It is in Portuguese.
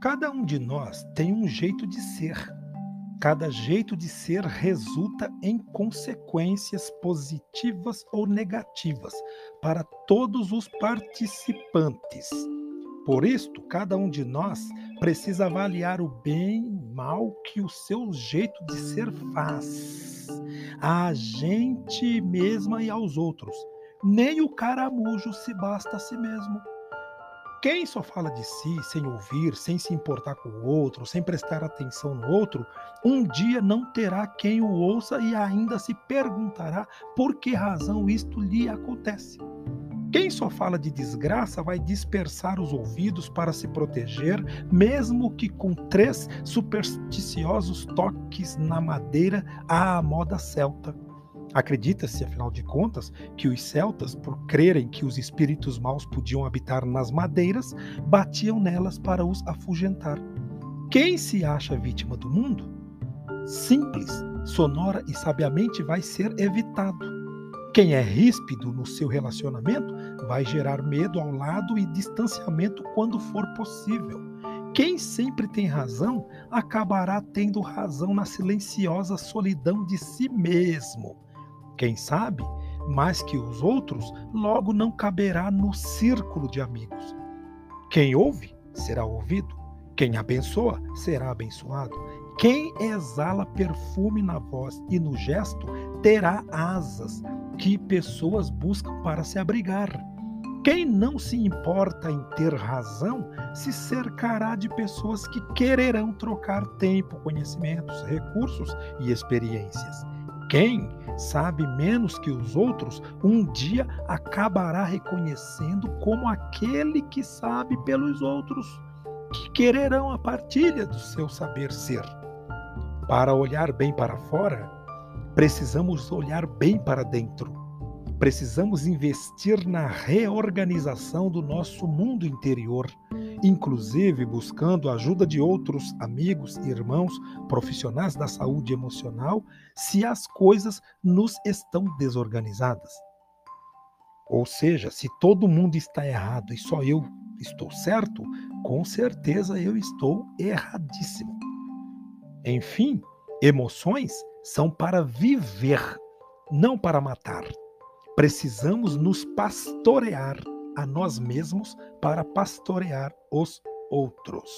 Cada um de nós tem um jeito de ser. Cada jeito de ser resulta em consequências positivas ou negativas para todos os participantes. Por isto, cada um de nós precisa avaliar o bem e mal que o seu jeito de ser faz a gente mesma e aos outros. Nem o caramujo se basta a si mesmo. Quem só fala de si sem ouvir, sem se importar com o outro, sem prestar atenção no outro, um dia não terá quem o ouça e ainda se perguntará por que razão isto lhe acontece. Quem só fala de desgraça vai dispersar os ouvidos para se proteger, mesmo que com três supersticiosos toques na madeira à moda celta. Acredita-se, afinal de contas, que os celtas, por crerem que os espíritos maus podiam habitar nas madeiras, batiam nelas para os afugentar. Quem se acha vítima do mundo? Simples, sonora e sabiamente vai ser evitado. Quem é ríspido no seu relacionamento vai gerar medo ao lado e distanciamento quando for possível. Quem sempre tem razão acabará tendo razão na silenciosa solidão de si mesmo quem sabe, mais que os outros, logo não caberá no círculo de amigos. Quem ouve, será ouvido. Quem abençoa, será abençoado. Quem exala perfume na voz e no gesto, terá asas que pessoas buscam para se abrigar. Quem não se importa em ter razão se cercará de pessoas que quererão trocar tempo, conhecimentos, recursos e experiências. Quem sabe menos que os outros, um dia acabará reconhecendo como aquele que sabe pelos outros, que quererão a partilha do seu saber ser. Para olhar bem para fora, precisamos olhar bem para dentro. Precisamos investir na reorganização do nosso mundo interior inclusive buscando a ajuda de outros amigos, irmãos, profissionais da saúde emocional, se as coisas nos estão desorganizadas. Ou seja, se todo mundo está errado e só eu estou certo, com certeza eu estou erradíssimo. Enfim, emoções são para viver, não para matar. Precisamos nos pastorear a nós mesmos para pastorear os outros.